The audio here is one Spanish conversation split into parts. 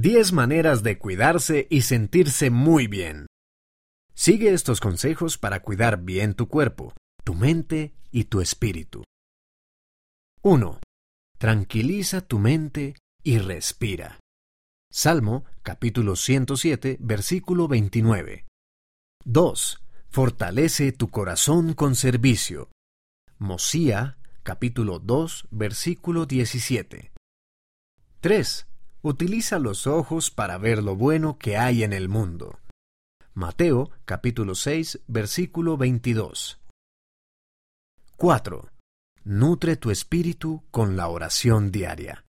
10 maneras de cuidarse y sentirse muy bien. Sigue estos consejos para cuidar bien tu cuerpo, tu mente y tu espíritu. 1. Tranquiliza tu mente y respira. Salmo capítulo 107 versículo 29. 2. Fortalece tu corazón con servicio. Mosía capítulo 2 versículo 17. 3. Utiliza los ojos para ver lo bueno que hay en el mundo. Mateo capítulo 6 versículo 22. 4. Nutre tu espíritu con la oración diaria.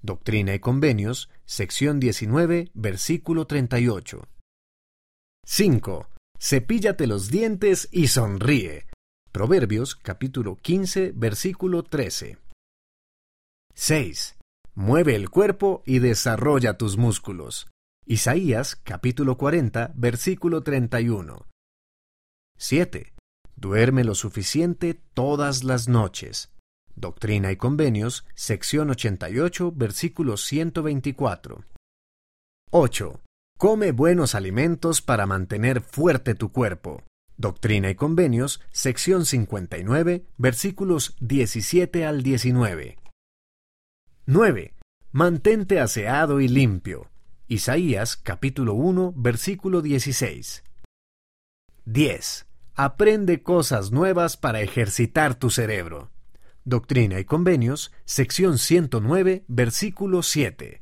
Doctrina y Convenios, sección 19, versículo 38. 5. Cepíllate los dientes y sonríe. Proverbios capítulo 15, versículo 13. 6. Mueve el cuerpo y desarrolla tus músculos. Isaías capítulo 40, versículo 31. 7. Duerme lo suficiente todas las noches. Doctrina y Convenios, sección 88, versículo 124. 8. Come buenos alimentos para mantener fuerte tu cuerpo. Doctrina y Convenios, sección 59, versículos 17 al 19. 9. Mantente aseado y limpio. Isaías capítulo 1 versículo 16. 10. Aprende cosas nuevas para ejercitar tu cerebro. Doctrina y Convenios, sección 109, versículo 7.